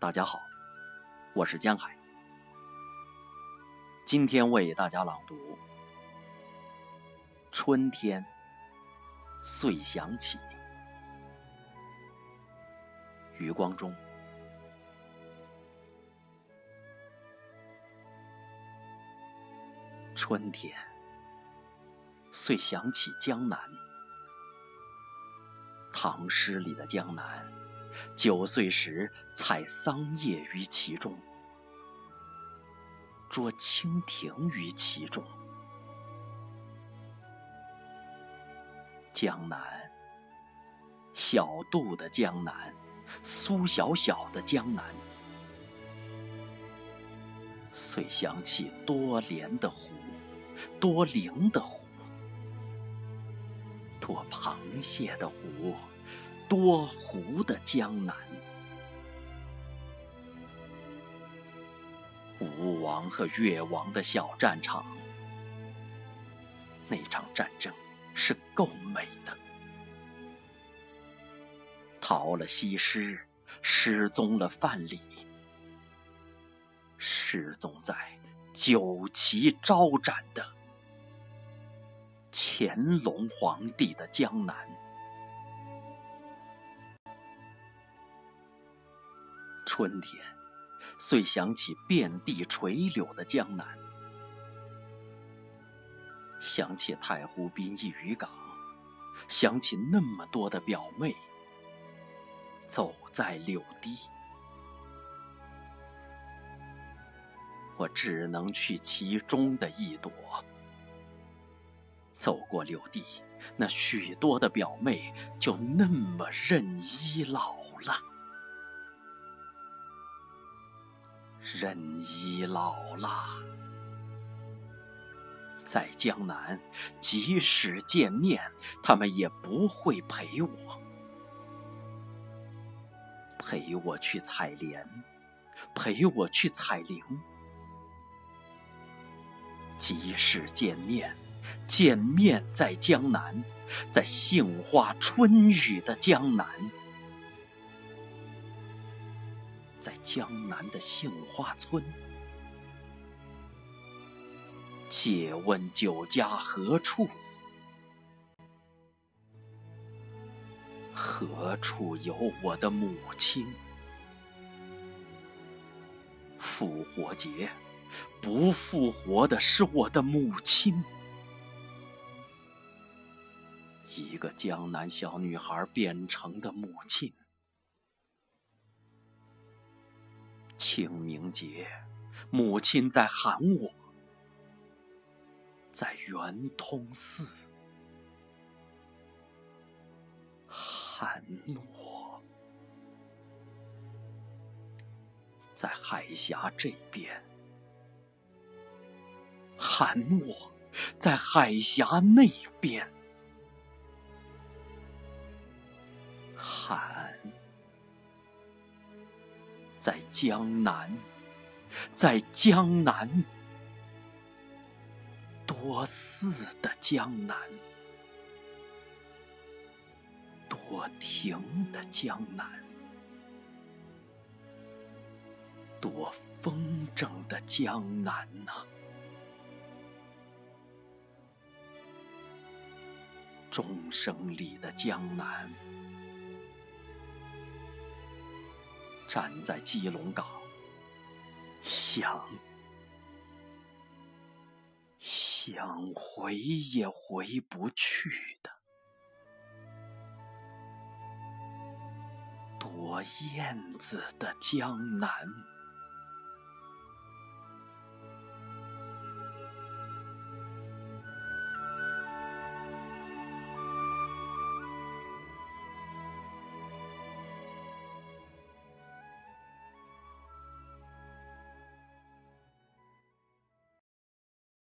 大家好，我是江海。今天为大家朗读《春天遂响起》，余光中。春天遂响起江南，唐诗里的江南。九岁时采桑叶于其中，捉蜻蜓于其中。江南，小杜的江南，苏小小的江南，遂想起多莲的湖，多灵的湖，多螃蟹的湖。多湖的江南，吴王和越王的小战场，那场战争是够美的。逃了西施，失踪了范蠡，失踪在酒旗招展的乾隆皇帝的江南。春天，遂想起遍地垂柳的江南，想起太湖滨一渔港，想起那么多的表妹，走在柳堤。我只能去其中的一朵。走过柳堤，那许多的表妹就那么任依老了。人已老了，在江南，即使见面，他们也不会陪我，陪我去采莲，陪我去采菱。即使见面，见面在江南，在杏花春雨的江南。在江南的杏花村，借问酒家何处？何处有我的母亲？复活节，不复活的是我的母亲。一个江南小女孩变成的母亲。清明节，母亲在喊我，在圆通寺喊我，在海峡这边喊我，在海峡那边在江南，在江南，多寺的江南，多亭的江南，多风筝的江南呐！钟声里的江南。站在基隆港，想想回也回不去的，多燕子的江南。